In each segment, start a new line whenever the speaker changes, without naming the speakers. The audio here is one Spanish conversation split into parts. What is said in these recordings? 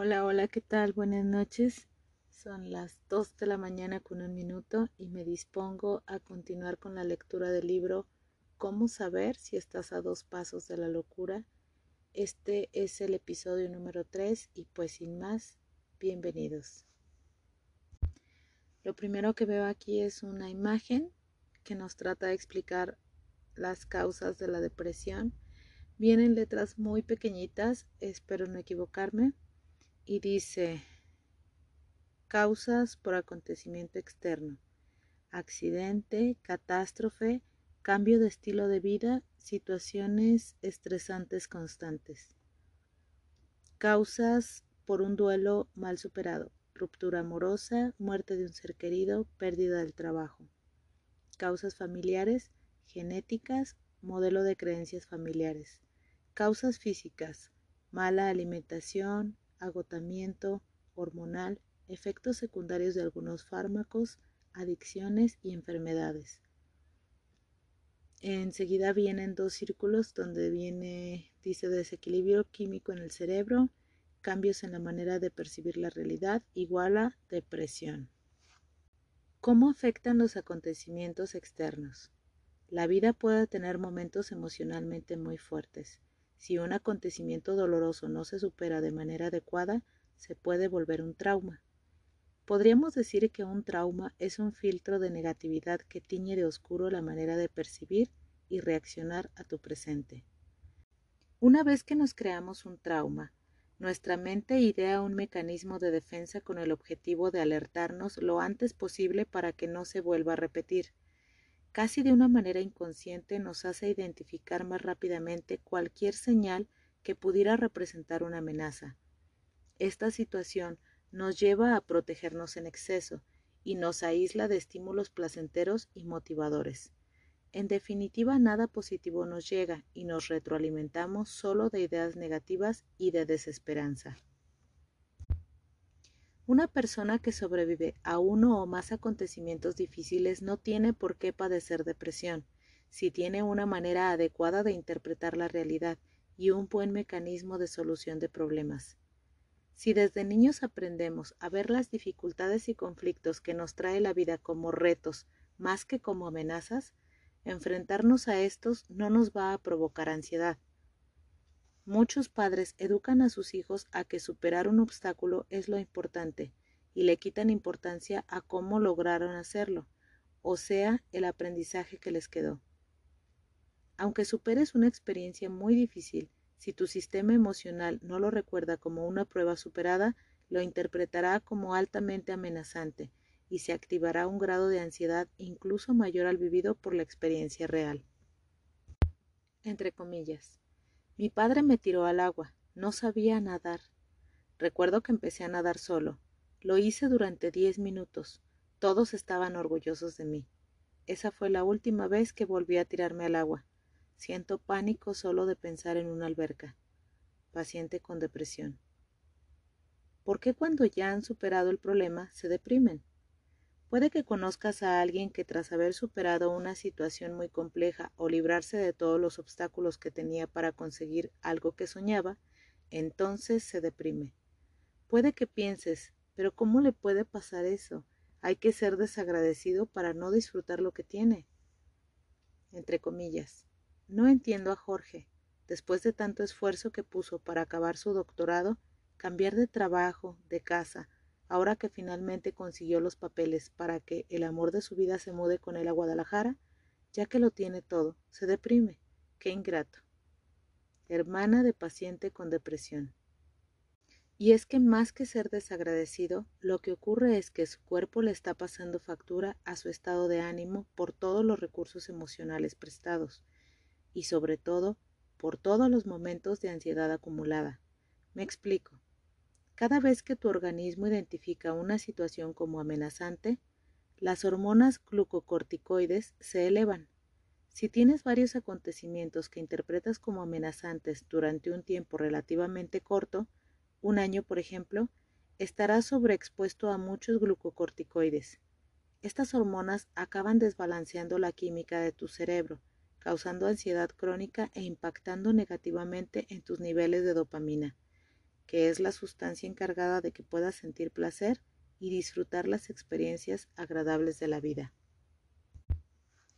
Hola, hola, ¿qué tal? Buenas noches. Son las 2 de la mañana con un minuto y me dispongo a continuar con la lectura del libro ¿Cómo saber si estás a dos pasos de la locura? Este es el episodio número 3 y pues sin más, bienvenidos. Lo primero que veo aquí es una imagen que nos trata de explicar las causas de la depresión. Vienen letras muy pequeñitas, espero no equivocarme y dice causas por acontecimiento externo, accidente, catástrofe, cambio de estilo de vida, situaciones estresantes constantes. Causas por un duelo mal superado, ruptura amorosa, muerte de un ser querido, pérdida del trabajo. Causas familiares, genéticas, modelo de creencias familiares. Causas físicas, mala alimentación, agotamiento hormonal, efectos secundarios de algunos fármacos, adicciones y enfermedades. Enseguida vienen dos círculos donde viene, dice, desequilibrio químico en el cerebro, cambios en la manera de percibir la realidad, igual a depresión. ¿Cómo afectan los acontecimientos externos? La vida puede tener momentos emocionalmente muy fuertes. Si un acontecimiento doloroso no se supera de manera adecuada, se puede volver un trauma. Podríamos decir que un trauma es un filtro de negatividad que tiñe de oscuro la manera de percibir y reaccionar a tu presente. Una vez que nos creamos un trauma, nuestra mente idea un mecanismo de defensa con el objetivo de alertarnos lo antes posible para que no se vuelva a repetir casi de una manera inconsciente nos hace identificar más rápidamente cualquier señal que pudiera representar una amenaza. Esta situación nos lleva a protegernos en exceso y nos aísla de estímulos placenteros y motivadores. En definitiva, nada positivo nos llega y nos retroalimentamos solo de ideas negativas y de desesperanza. Una persona que sobrevive a uno o más acontecimientos difíciles no tiene por qué padecer depresión, si tiene una manera adecuada de interpretar la realidad y un buen mecanismo de solución de problemas. Si desde niños aprendemos a ver las dificultades y conflictos que nos trae la vida como retos más que como amenazas, enfrentarnos a estos no nos va a provocar ansiedad, Muchos padres educan a sus hijos a que superar un obstáculo es lo importante y le quitan importancia a cómo lograron hacerlo, o sea, el aprendizaje que les quedó. Aunque superes una experiencia muy difícil, si tu sistema emocional no lo recuerda como una prueba superada, lo interpretará como altamente amenazante y se activará un grado de ansiedad incluso mayor al vivido por la experiencia real. Entre comillas. Mi padre me tiró al agua. No sabía nadar. Recuerdo que empecé a nadar solo. Lo hice durante diez minutos. Todos estaban orgullosos de mí. Esa fue la última vez que volví a tirarme al agua. Siento pánico solo de pensar en una alberca. Paciente con depresión. ¿Por qué cuando ya han superado el problema se deprimen? Puede que conozcas a alguien que tras haber superado una situación muy compleja o librarse de todos los obstáculos que tenía para conseguir algo que soñaba, entonces se deprime. Puede que pienses, pero ¿cómo le puede pasar eso? Hay que ser desagradecido para no disfrutar lo que tiene. Entre comillas. No entiendo a Jorge. Después de tanto esfuerzo que puso para acabar su doctorado, cambiar de trabajo, de casa, ahora que finalmente consiguió los papeles para que el amor de su vida se mude con él a Guadalajara, ya que lo tiene todo, se deprime. Qué ingrato. Hermana de paciente con depresión. Y es que más que ser desagradecido, lo que ocurre es que su cuerpo le está pasando factura a su estado de ánimo por todos los recursos emocionales prestados y sobre todo por todos los momentos de ansiedad acumulada. Me explico. Cada vez que tu organismo identifica una situación como amenazante, las hormonas glucocorticoides se elevan. Si tienes varios acontecimientos que interpretas como amenazantes durante un tiempo relativamente corto, un año por ejemplo, estarás sobreexpuesto a muchos glucocorticoides. Estas hormonas acaban desbalanceando la química de tu cerebro, causando ansiedad crónica e impactando negativamente en tus niveles de dopamina que es la sustancia encargada de que puedas sentir placer y disfrutar las experiencias agradables de la vida.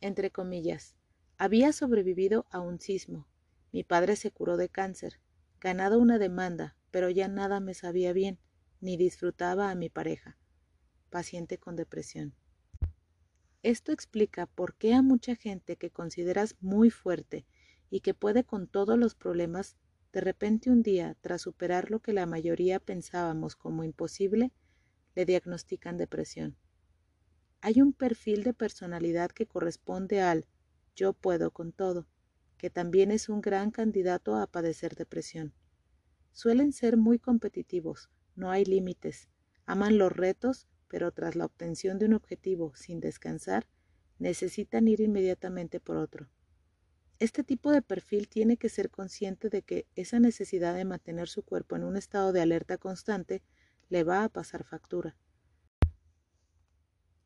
Entre comillas, había sobrevivido a un sismo. Mi padre se curó de cáncer, ganado una demanda, pero ya nada me sabía bien, ni disfrutaba a mi pareja, paciente con depresión. Esto explica por qué a mucha gente que consideras muy fuerte y que puede con todos los problemas, de repente un día, tras superar lo que la mayoría pensábamos como imposible, le diagnostican depresión. Hay un perfil de personalidad que corresponde al yo puedo con todo, que también es un gran candidato a padecer depresión. Suelen ser muy competitivos, no hay límites, aman los retos pero tras la obtención de un objetivo sin descansar, necesitan ir inmediatamente por otro. Este tipo de perfil tiene que ser consciente de que esa necesidad de mantener su cuerpo en un estado de alerta constante le va a pasar factura.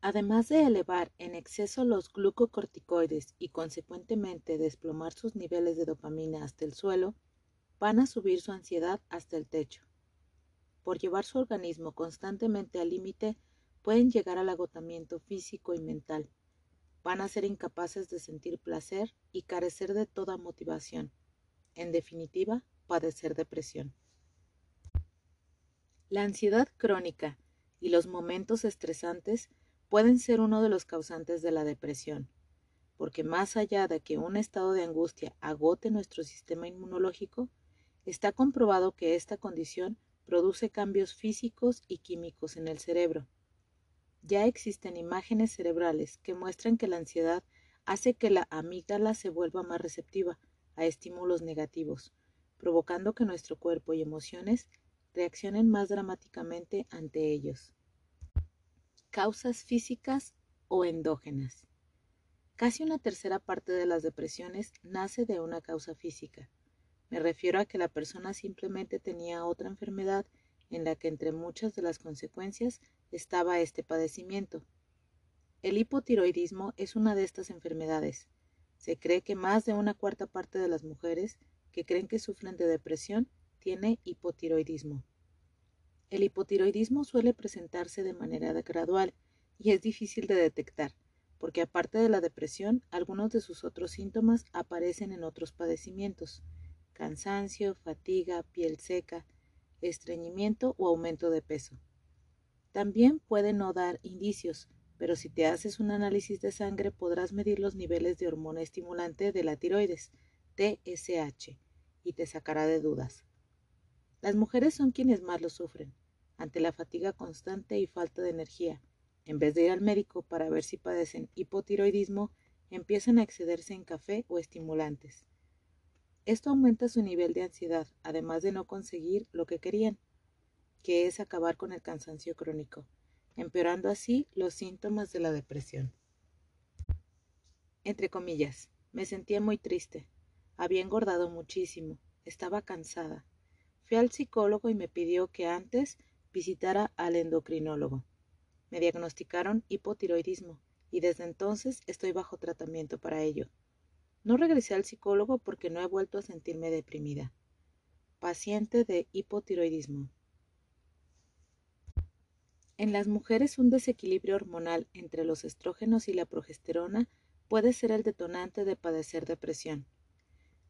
Además de elevar en exceso los glucocorticoides y consecuentemente desplomar sus niveles de dopamina hasta el suelo, van a subir su ansiedad hasta el techo. Por llevar su organismo constantemente al límite, pueden llegar al agotamiento físico y mental. Van a ser incapaces de sentir placer y carecer de toda motivación. En definitiva, padecer depresión. La ansiedad crónica y los momentos estresantes pueden ser uno de los causantes de la depresión, porque más allá de que un estado de angustia agote nuestro sistema inmunológico, está comprobado que esta condición produce cambios físicos y químicos en el cerebro, ya existen imágenes cerebrales que muestran que la ansiedad hace que la amígdala se vuelva más receptiva a estímulos negativos, provocando que nuestro cuerpo y emociones reaccionen más dramáticamente ante ellos. Causas físicas o endógenas. Casi una tercera parte de las depresiones nace de una causa física. Me refiero a que la persona simplemente tenía otra enfermedad en la que entre muchas de las consecuencias estaba este padecimiento. El hipotiroidismo es una de estas enfermedades. Se cree que más de una cuarta parte de las mujeres que creen que sufren de depresión tiene hipotiroidismo. El hipotiroidismo suele presentarse de manera gradual y es difícil de detectar, porque aparte de la depresión, algunos de sus otros síntomas aparecen en otros padecimientos, cansancio, fatiga, piel seca, estreñimiento o aumento de peso. También puede no dar indicios, pero si te haces un análisis de sangre podrás medir los niveles de hormona estimulante de la tiroides, TSH, y te sacará de dudas. Las mujeres son quienes más lo sufren, ante la fatiga constante y falta de energía. En vez de ir al médico para ver si padecen hipotiroidismo, empiezan a excederse en café o estimulantes. Esto aumenta su nivel de ansiedad, además de no conseguir lo que querían, que es acabar con el cansancio crónico, empeorando así los síntomas de la depresión. Entre comillas, me sentía muy triste. Había engordado muchísimo, estaba cansada. Fui al psicólogo y me pidió que antes visitara al endocrinólogo. Me diagnosticaron hipotiroidismo y desde entonces estoy bajo tratamiento para ello. No regresé al psicólogo porque no he vuelto a sentirme deprimida. Paciente de hipotiroidismo. En las mujeres un desequilibrio hormonal entre los estrógenos y la progesterona puede ser el detonante de padecer depresión.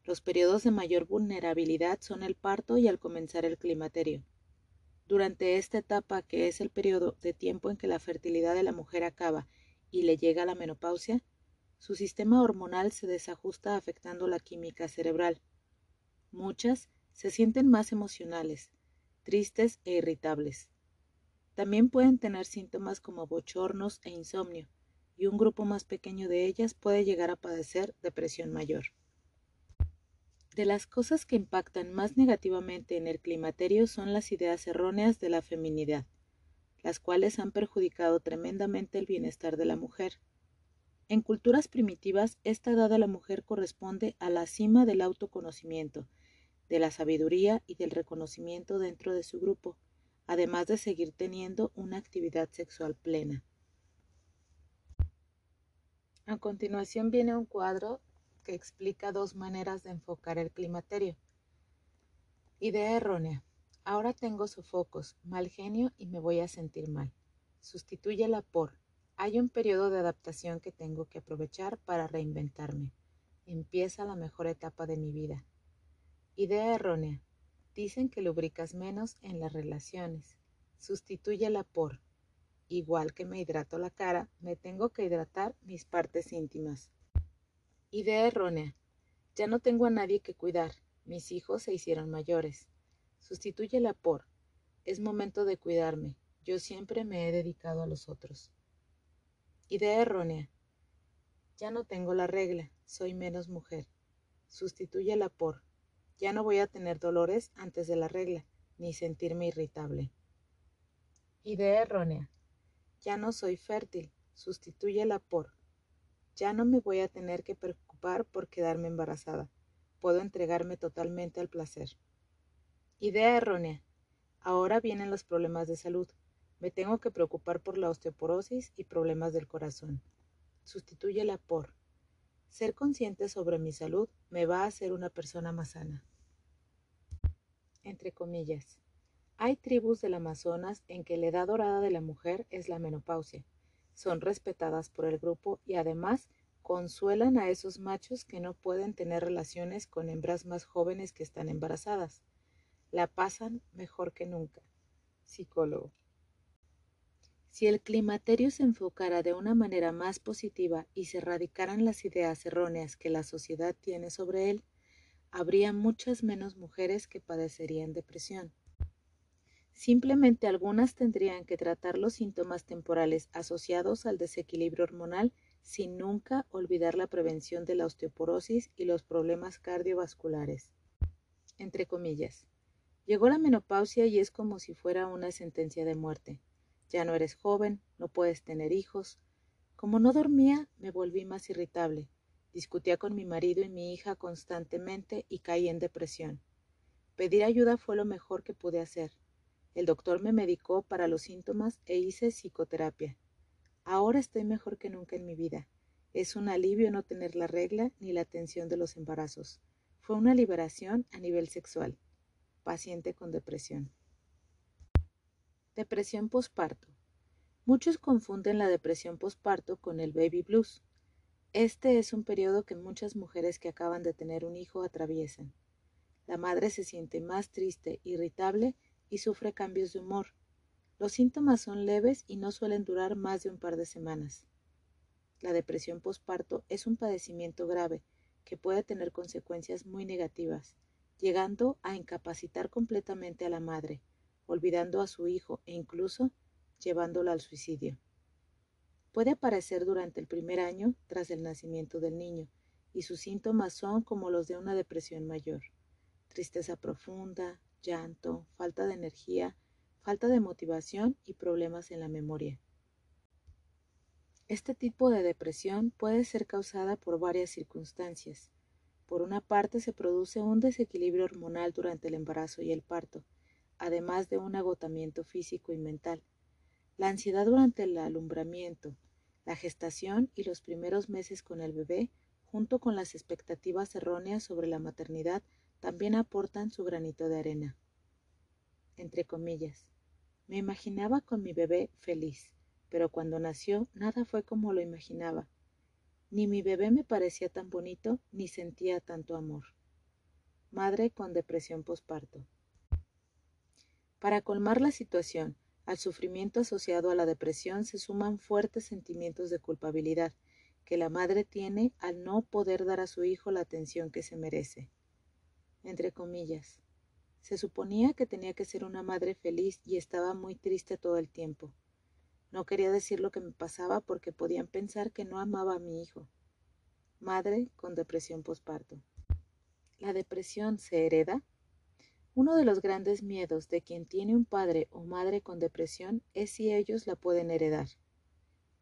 Los periodos de mayor vulnerabilidad son el parto y al comenzar el climaterio. Durante esta etapa, que es el periodo de tiempo en que la fertilidad de la mujer acaba y le llega la menopausia, su sistema hormonal se desajusta afectando la química cerebral. Muchas se sienten más emocionales, tristes e irritables. También pueden tener síntomas como bochornos e insomnio, y un grupo más pequeño de ellas puede llegar a padecer depresión mayor. De las cosas que impactan más negativamente en el climaterio son las ideas erróneas de la feminidad, las cuales han perjudicado tremendamente el bienestar de la mujer. En culturas primitivas, esta edad de la mujer corresponde a la cima del autoconocimiento, de la sabiduría y del reconocimiento dentro de su grupo, además de seguir teniendo una actividad sexual plena. A continuación viene un cuadro que explica dos maneras de enfocar el climaterio. Idea errónea. Ahora tengo sofocos, mal genio y me voy a sentir mal. Sustitúyela por hay un periodo de adaptación que tengo que aprovechar para reinventarme. Empieza la mejor etapa de mi vida. Idea errónea. Dicen que lubricas menos en las relaciones. Sustitúyela por igual que me hidrato la cara, me tengo que hidratar mis partes íntimas. Idea errónea. Ya no tengo a nadie que cuidar. Mis hijos se hicieron mayores. Sustitúyela por es momento de cuidarme. Yo siempre me he dedicado a los otros. Idea errónea. Ya no tengo la regla, soy menos mujer. Sustitúyela por. Ya no voy a tener dolores antes de la regla, ni sentirme irritable. Idea errónea. Ya no soy fértil. Sustitúyela por. Ya no me voy a tener que preocupar por quedarme embarazada. Puedo entregarme totalmente al placer. Idea errónea. Ahora vienen los problemas de salud. Me tengo que preocupar por la osteoporosis y problemas del corazón. Sustitúyela por. Ser consciente sobre mi salud me va a hacer una persona más sana. Entre comillas. Hay tribus del Amazonas en que la edad dorada de la mujer es la menopausia. Son respetadas por el grupo y además consuelan a esos machos que no pueden tener relaciones con hembras más jóvenes que están embarazadas. La pasan mejor que nunca. Psicólogo. Si el climaterio se enfocara de una manera más positiva y se erradicaran las ideas erróneas que la sociedad tiene sobre él, habría muchas menos mujeres que padecerían depresión. Simplemente algunas tendrían que tratar los síntomas temporales asociados al desequilibrio hormonal sin nunca olvidar la prevención de la osteoporosis y los problemas cardiovasculares. Entre comillas. Llegó la menopausia y es como si fuera una sentencia de muerte. Ya no eres joven, no puedes tener hijos. Como no dormía, me volví más irritable. Discutía con mi marido y mi hija constantemente y caí en depresión. Pedir ayuda fue lo mejor que pude hacer. El doctor me medicó para los síntomas e hice psicoterapia. Ahora estoy mejor que nunca en mi vida. Es un alivio no tener la regla ni la tensión de los embarazos. Fue una liberación a nivel sexual. Paciente con depresión. Depresión posparto. Muchos confunden la depresión posparto con el baby blues. Este es un periodo que muchas mujeres que acaban de tener un hijo atraviesan. La madre se siente más triste, irritable y sufre cambios de humor. Los síntomas son leves y no suelen durar más de un par de semanas. La depresión posparto es un padecimiento grave que puede tener consecuencias muy negativas, llegando a incapacitar completamente a la madre, olvidando a su hijo e incluso llevándolo al suicidio. Puede aparecer durante el primer año tras el nacimiento del niño y sus síntomas son como los de una depresión mayor. Tristeza profunda, llanto, falta de energía, falta de motivación y problemas en la memoria. Este tipo de depresión puede ser causada por varias circunstancias. Por una parte se produce un desequilibrio hormonal durante el embarazo y el parto, además de un agotamiento físico y mental. La ansiedad durante el alumbramiento, la gestación y los primeros meses con el bebé, junto con las expectativas erróneas sobre la maternidad, también aportan su granito de arena. Entre comillas, me imaginaba con mi bebé feliz, pero cuando nació nada fue como lo imaginaba. Ni mi bebé me parecía tan bonito, ni sentía tanto amor. Madre con depresión posparto. Para colmar la situación, al sufrimiento asociado a la depresión se suman fuertes sentimientos de culpabilidad que la madre tiene al no poder dar a su hijo la atención que se merece. Entre comillas, se suponía que tenía que ser una madre feliz y estaba muy triste todo el tiempo. No quería decir lo que me pasaba porque podían pensar que no amaba a mi hijo. Madre con depresión posparto. ¿La depresión se hereda? Uno de los grandes miedos de quien tiene un padre o madre con depresión es si ellos la pueden heredar.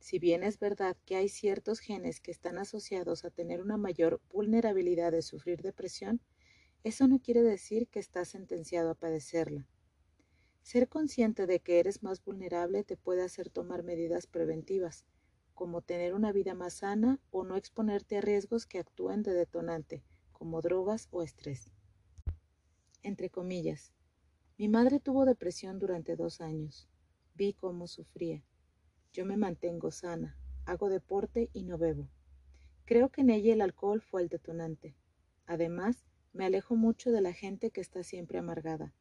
Si bien es verdad que hay ciertos genes que están asociados a tener una mayor vulnerabilidad de sufrir depresión, eso no quiere decir que estás sentenciado a padecerla. Ser consciente de que eres más vulnerable te puede hacer tomar medidas preventivas, como tener una vida más sana o no exponerte a riesgos que actúen de detonante, como drogas o estrés entre comillas. Mi madre tuvo depresión durante dos años. Vi cómo sufría. Yo me mantengo sana, hago deporte y no bebo. Creo que en ella el alcohol fue el detonante. Además, me alejo mucho de la gente que está siempre amargada.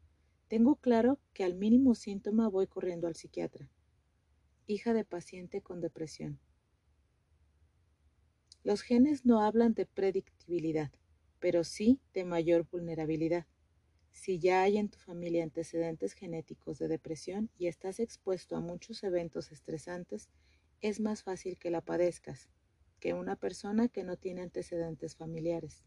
Tengo claro que al mínimo síntoma voy corriendo al psiquiatra. Hija de paciente con depresión. Los genes no hablan de predictibilidad, pero sí de mayor vulnerabilidad. Si ya hay en tu familia antecedentes genéticos de depresión y estás expuesto a muchos eventos estresantes, es más fácil que la padezcas que una persona que no tiene antecedentes familiares.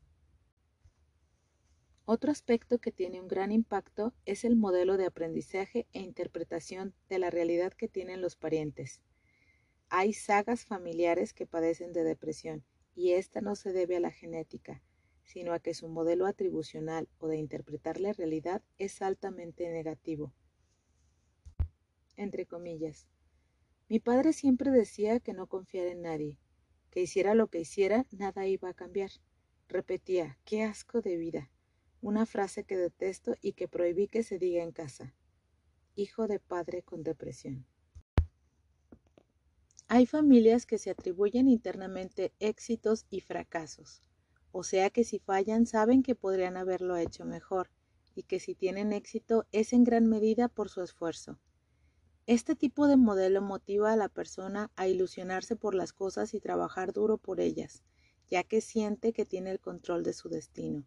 Otro aspecto que tiene un gran impacto es el modelo de aprendizaje e interpretación de la realidad que tienen los parientes. Hay sagas familiares que padecen de depresión y esta no se debe a la genética, sino a que su modelo atribucional o de interpretar la realidad es altamente negativo. Entre comillas. Mi padre siempre decía que no confiara en nadie, que hiciera lo que hiciera, nada iba a cambiar. Repetía, qué asco de vida, una frase que detesto y que prohibí que se diga en casa. Hijo de padre con depresión. Hay familias que se atribuyen internamente éxitos y fracasos, o sea que si fallan saben que podrían haberlo hecho mejor, y que si tienen éxito es en gran medida por su esfuerzo. Este tipo de modelo motiva a la persona a ilusionarse por las cosas y trabajar duro por ellas, ya que siente que tiene el control de su destino.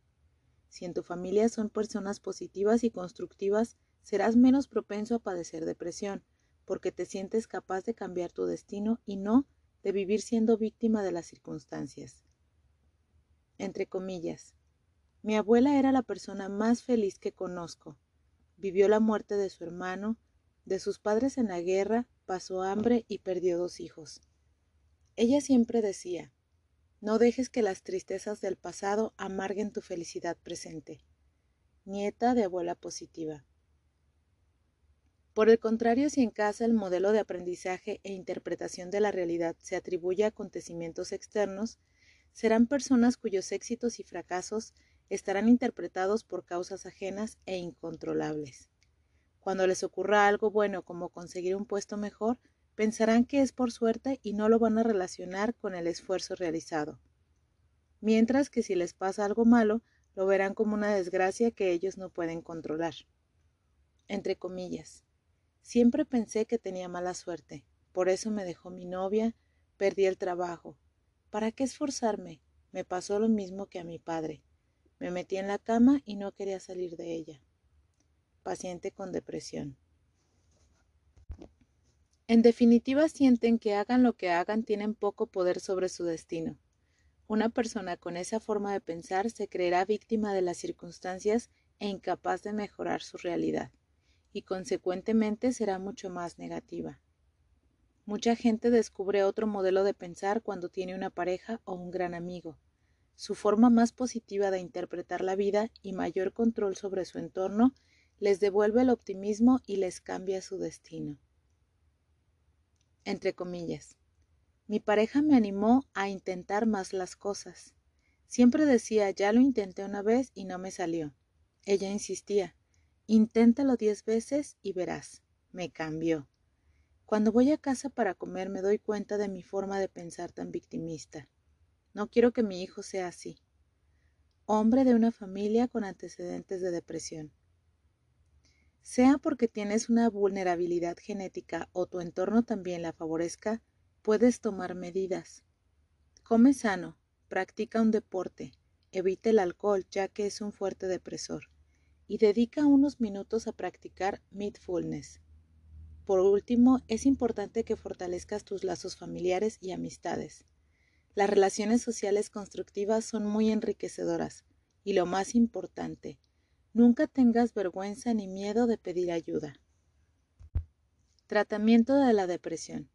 Si en tu familia son personas positivas y constructivas, serás menos propenso a padecer depresión, porque te sientes capaz de cambiar tu destino y no de vivir siendo víctima de las circunstancias. Entre comillas, mi abuela era la persona más feliz que conozco. Vivió la muerte de su hermano, de sus padres en la guerra, pasó hambre y perdió dos hijos. Ella siempre decía, no dejes que las tristezas del pasado amarguen tu felicidad presente. Nieta de abuela positiva. Por el contrario, si en casa el modelo de aprendizaje e interpretación de la realidad se atribuye a acontecimientos externos, serán personas cuyos éxitos y fracasos estarán interpretados por causas ajenas e incontrolables. Cuando les ocurra algo bueno como conseguir un puesto mejor, pensarán que es por suerte y no lo van a relacionar con el esfuerzo realizado. Mientras que si les pasa algo malo, lo verán como una desgracia que ellos no pueden controlar. Entre comillas. Siempre pensé que tenía mala suerte, por eso me dejó mi novia, perdí el trabajo. ¿Para qué esforzarme? Me pasó lo mismo que a mi padre. Me metí en la cama y no quería salir de ella. Paciente con depresión. En definitiva, sienten que hagan lo que hagan tienen poco poder sobre su destino. Una persona con esa forma de pensar se creerá víctima de las circunstancias e incapaz de mejorar su realidad y consecuentemente será mucho más negativa. Mucha gente descubre otro modelo de pensar cuando tiene una pareja o un gran amigo. Su forma más positiva de interpretar la vida y mayor control sobre su entorno les devuelve el optimismo y les cambia su destino. Entre comillas. Mi pareja me animó a intentar más las cosas. Siempre decía, ya lo intenté una vez y no me salió. Ella insistía, Inténtalo diez veces y verás. Me cambió. Cuando voy a casa para comer me doy cuenta de mi forma de pensar tan victimista. No quiero que mi hijo sea así. Hombre de una familia con antecedentes de depresión. Sea porque tienes una vulnerabilidad genética o tu entorno también la favorezca, puedes tomar medidas. Come sano, practica un deporte, evita el alcohol ya que es un fuerte depresor y dedica unos minutos a practicar mindfulness. Por último, es importante que fortalezcas tus lazos familiares y amistades. Las relaciones sociales constructivas son muy enriquecedoras y lo más importante, nunca tengas vergüenza ni miedo de pedir ayuda. Tratamiento de la depresión.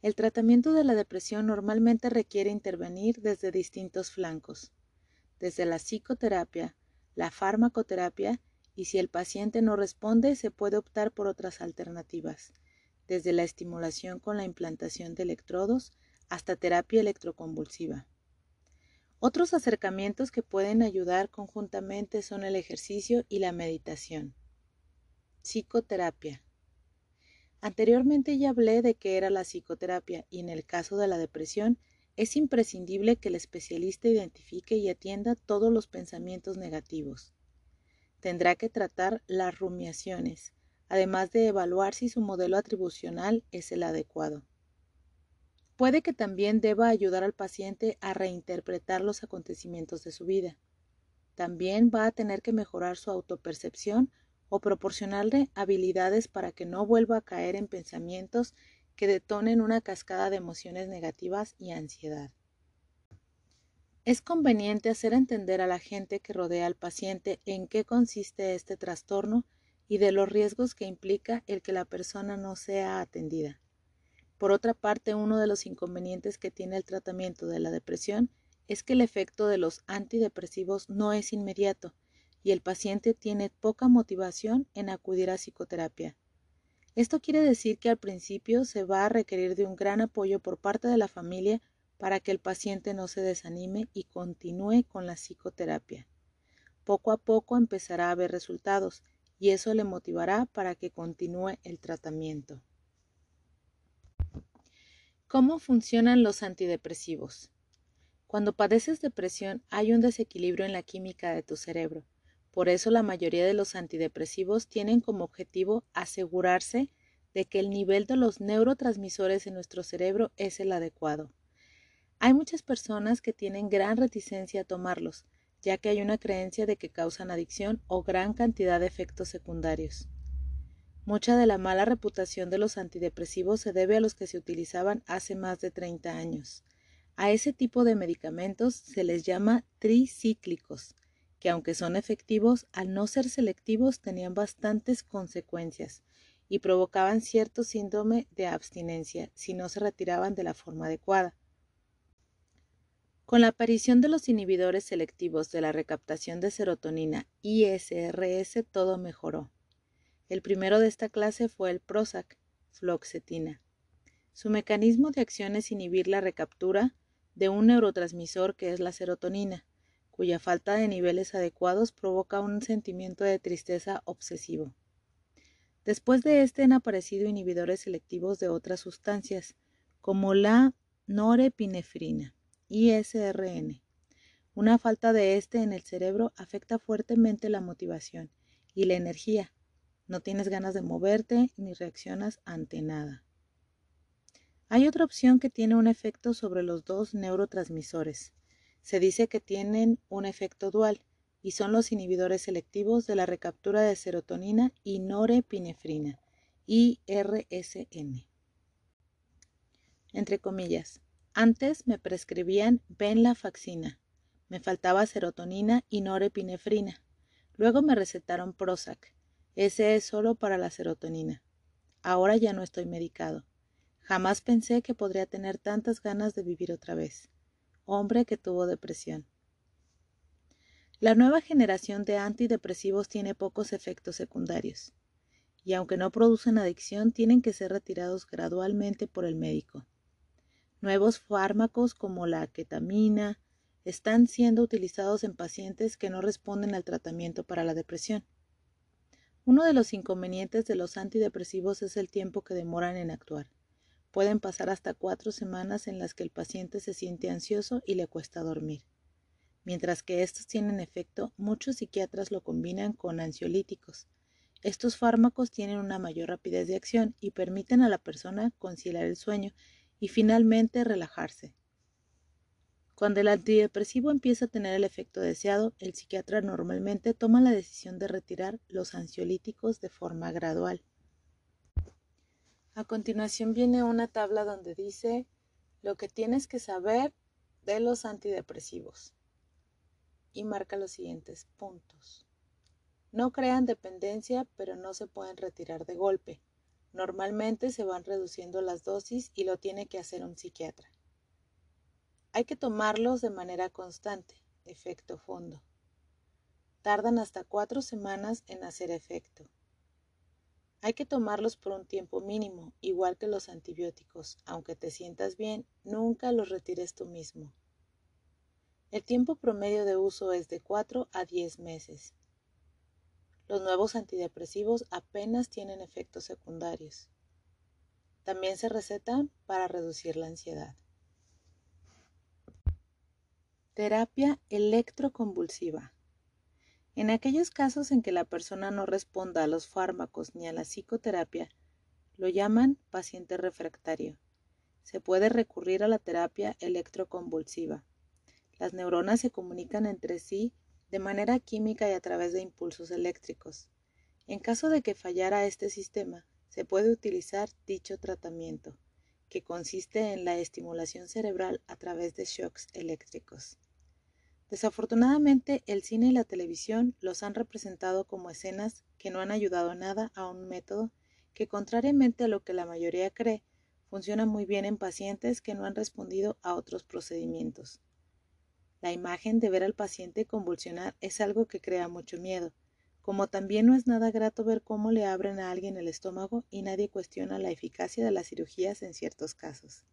El tratamiento de la depresión normalmente requiere intervenir desde distintos flancos, desde la psicoterapia, la farmacoterapia y si el paciente no responde se puede optar por otras alternativas, desde la estimulación con la implantación de electrodos hasta terapia electroconvulsiva. Otros acercamientos que pueden ayudar conjuntamente son el ejercicio y la meditación. Psicoterapia. Anteriormente ya hablé de qué era la psicoterapia y en el caso de la depresión es imprescindible que el especialista identifique y atienda todos los pensamientos negativos. Tendrá que tratar las rumiaciones, además de evaluar si su modelo atribucional es el adecuado. Puede que también deba ayudar al paciente a reinterpretar los acontecimientos de su vida. También va a tener que mejorar su autopercepción o proporcionarle habilidades para que no vuelva a caer en pensamientos que detonen una cascada de emociones negativas y ansiedad. Es conveniente hacer entender a la gente que rodea al paciente en qué consiste este trastorno y de los riesgos que implica el que la persona no sea atendida. Por otra parte, uno de los inconvenientes que tiene el tratamiento de la depresión es que el efecto de los antidepresivos no es inmediato y el paciente tiene poca motivación en acudir a psicoterapia. Esto quiere decir que al principio se va a requerir de un gran apoyo por parte de la familia para que el paciente no se desanime y continúe con la psicoterapia. Poco a poco empezará a ver resultados y eso le motivará para que continúe el tratamiento. ¿Cómo funcionan los antidepresivos? Cuando padeces depresión hay un desequilibrio en la química de tu cerebro por eso la mayoría de los antidepresivos tienen como objetivo asegurarse de que el nivel de los neurotransmisores en nuestro cerebro es el adecuado. Hay muchas personas que tienen gran reticencia a tomarlos, ya que hay una creencia de que causan adicción o gran cantidad de efectos secundarios. Mucha de la mala reputación de los antidepresivos se debe a los que se utilizaban hace más de 30 años. A ese tipo de medicamentos se les llama tricíclicos, que aunque son efectivos, al no ser selectivos tenían bastantes consecuencias y provocaban cierto síndrome de abstinencia si no se retiraban de la forma adecuada. Con la aparición de los inhibidores selectivos de la recaptación de serotonina ISRS todo mejoró. El primero de esta clase fue el Prozac, floxetina. Su mecanismo de acción es inhibir la recaptura de un neurotransmisor que es la serotonina, cuya falta de niveles adecuados provoca un sentimiento de tristeza obsesivo. Después de este han aparecido inhibidores selectivos de otras sustancias, como la norepinefrina, ISRN. Una falta de este en el cerebro afecta fuertemente la motivación y la energía. No tienes ganas de moverte ni reaccionas ante nada. Hay otra opción que tiene un efecto sobre los dos neurotransmisores, se dice que tienen un efecto dual y son los inhibidores selectivos de la recaptura de serotonina y norepinefrina, IRSN. Entre comillas, antes me prescribían venlafaxina, me faltaba serotonina y norepinefrina. Luego me recetaron Prozac. Ese es solo para la serotonina. Ahora ya no estoy medicado. Jamás pensé que podría tener tantas ganas de vivir otra vez hombre que tuvo depresión. La nueva generación de antidepresivos tiene pocos efectos secundarios, y aunque no producen adicción, tienen que ser retirados gradualmente por el médico. Nuevos fármacos como la ketamina están siendo utilizados en pacientes que no responden al tratamiento para la depresión. Uno de los inconvenientes de los antidepresivos es el tiempo que demoran en actuar. Pueden pasar hasta cuatro semanas en las que el paciente se siente ansioso y le cuesta dormir. Mientras que estos tienen efecto, muchos psiquiatras lo combinan con ansiolíticos. Estos fármacos tienen una mayor rapidez de acción y permiten a la persona conciliar el sueño y finalmente relajarse. Cuando el antidepresivo empieza a tener el efecto deseado, el psiquiatra normalmente toma la decisión de retirar los ansiolíticos de forma gradual. A continuación viene una tabla donde dice lo que tienes que saber de los antidepresivos y marca los siguientes puntos. No crean dependencia, pero no se pueden retirar de golpe. Normalmente se van reduciendo las dosis y lo tiene que hacer un psiquiatra. Hay que tomarlos de manera constante, efecto fondo. Tardan hasta cuatro semanas en hacer efecto. Hay que tomarlos por un tiempo mínimo, igual que los antibióticos. Aunque te sientas bien, nunca los retires tú mismo. El tiempo promedio de uso es de 4 a 10 meses. Los nuevos antidepresivos apenas tienen efectos secundarios. También se recetan para reducir la ansiedad. Terapia electroconvulsiva. En aquellos casos en que la persona no responda a los fármacos ni a la psicoterapia, lo llaman paciente refractario. Se puede recurrir a la terapia electroconvulsiva. Las neuronas se comunican entre sí de manera química y a través de impulsos eléctricos. En caso de que fallara este sistema, se puede utilizar dicho tratamiento, que consiste en la estimulación cerebral a través de shocks eléctricos. Desafortunadamente, el cine y la televisión los han representado como escenas que no han ayudado nada a un método que, contrariamente a lo que la mayoría cree, funciona muy bien en pacientes que no han respondido a otros procedimientos. La imagen de ver al paciente convulsionar es algo que crea mucho miedo, como también no es nada grato ver cómo le abren a alguien el estómago y nadie cuestiona la eficacia de las cirugías en ciertos casos.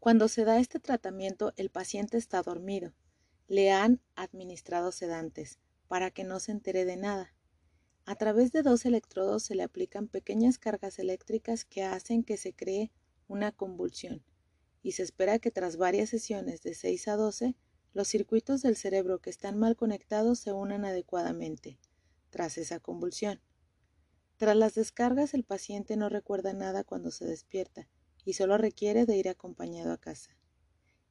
Cuando se da este tratamiento, el paciente está dormido. Le han administrado sedantes para que no se entere de nada. A través de dos electrodos se le aplican pequeñas cargas eléctricas que hacen que se cree una convulsión y se espera que tras varias sesiones de 6 a 12 los circuitos del cerebro que están mal conectados se unan adecuadamente tras esa convulsión. Tras las descargas el paciente no recuerda nada cuando se despierta y solo requiere de ir acompañado a casa.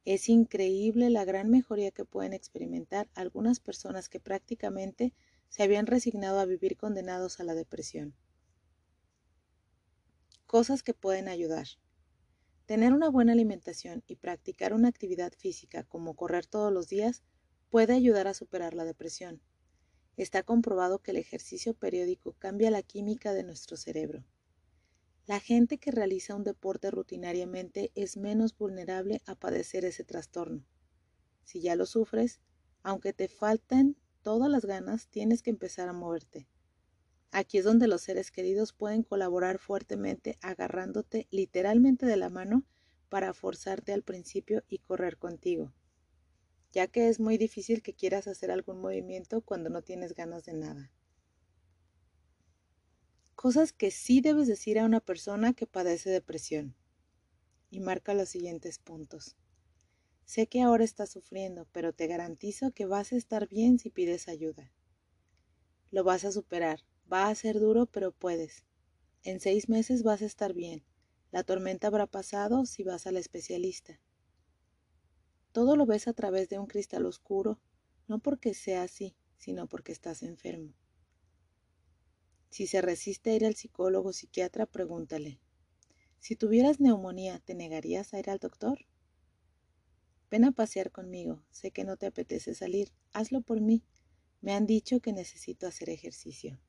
Es increíble la gran mejoría que pueden experimentar algunas personas que prácticamente se habían resignado a vivir condenados a la depresión. Cosas que pueden ayudar. Tener una buena alimentación y practicar una actividad física como correr todos los días puede ayudar a superar la depresión. Está comprobado que el ejercicio periódico cambia la química de nuestro cerebro. La gente que realiza un deporte rutinariamente es menos vulnerable a padecer ese trastorno. Si ya lo sufres, aunque te falten todas las ganas, tienes que empezar a moverte. Aquí es donde los seres queridos pueden colaborar fuertemente agarrándote literalmente de la mano para forzarte al principio y correr contigo, ya que es muy difícil que quieras hacer algún movimiento cuando no tienes ganas de nada. Cosas que sí debes decir a una persona que padece depresión. Y marca los siguientes puntos. Sé que ahora estás sufriendo, pero te garantizo que vas a estar bien si pides ayuda. Lo vas a superar. Va a ser duro, pero puedes. En seis meses vas a estar bien. La tormenta habrá pasado si vas al especialista. Todo lo ves a través de un cristal oscuro, no porque sea así, sino porque estás enfermo. Si se resiste a ir al psicólogo o psiquiatra, pregúntale. Si tuvieras neumonía, ¿te negarías a ir al doctor? Ven a pasear conmigo. Sé que no te apetece salir. Hazlo por mí. Me han dicho que necesito hacer ejercicio.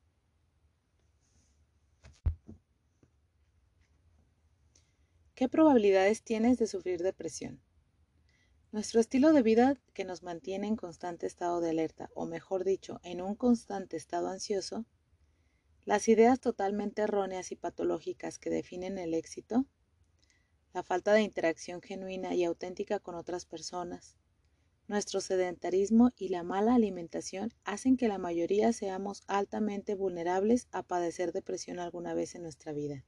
¿Qué probabilidades tienes de sufrir depresión? Nuestro estilo de vida que nos mantiene en constante estado de alerta, o mejor dicho, en un constante estado ansioso, las ideas totalmente erróneas y patológicas que definen el éxito, la falta de interacción genuina y auténtica con otras personas, nuestro sedentarismo y la mala alimentación hacen que la mayoría seamos altamente vulnerables a padecer depresión alguna vez en nuestra vida.